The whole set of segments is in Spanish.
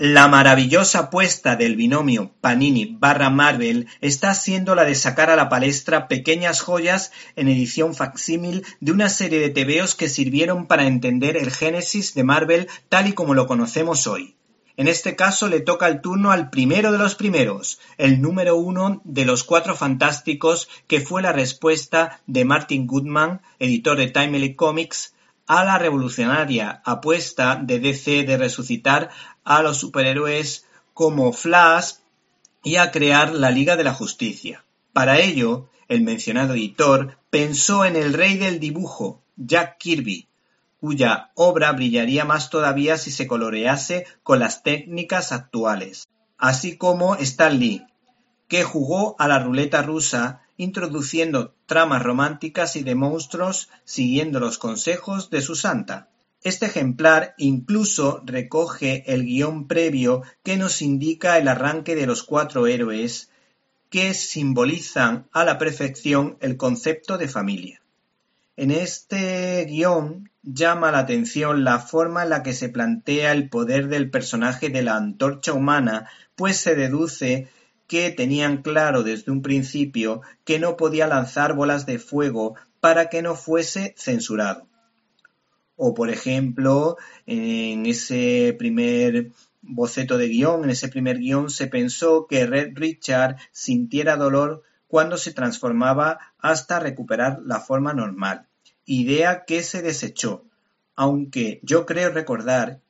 La maravillosa apuesta del binomio Panini barra Marvel está siendo la de sacar a la palestra pequeñas joyas en edición facsímil de una serie de tebeos que sirvieron para entender el génesis de Marvel tal y como lo conocemos hoy. En este caso le toca el turno al primero de los primeros, el número uno de los Cuatro Fantásticos, que fue la respuesta de Martin Goodman, editor de Timely Comics, a la revolucionaria apuesta de DC de resucitar a los superhéroes como Flash y a crear la Liga de la Justicia. Para ello, el mencionado editor pensó en el rey del dibujo, Jack Kirby, cuya obra brillaría más todavía si se colorease con las técnicas actuales, así como Stan Lee, que jugó a la ruleta rusa introduciendo tramas románticas y de monstruos siguiendo los consejos de su santa. Este ejemplar incluso recoge el guion previo que nos indica el arranque de los cuatro héroes que simbolizan a la perfección el concepto de familia. En este guion llama la atención la forma en la que se plantea el poder del personaje de la antorcha humana, pues se deduce que tenían claro desde un principio que no podía lanzar bolas de fuego para que no fuese censurado. O, por ejemplo, en ese primer boceto de guion, en ese primer guion, se pensó que Red Richard sintiera dolor cuando se transformaba hasta recuperar la forma normal, idea que se desechó, aunque yo creo recordar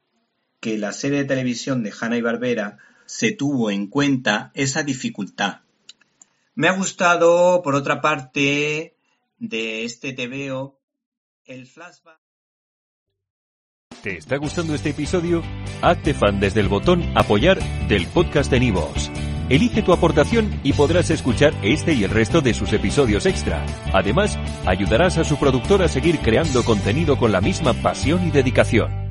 que la serie de televisión de Hanna y Barbera se tuvo en cuenta esa dificultad. Me ha gustado, por otra parte, de este TVO, el flashback. ¿Te está gustando este episodio? Hazte fan desde el botón Apoyar del podcast de Nivos. Elige tu aportación y podrás escuchar este y el resto de sus episodios extra. Además, ayudarás a su productor a seguir creando contenido con la misma pasión y dedicación.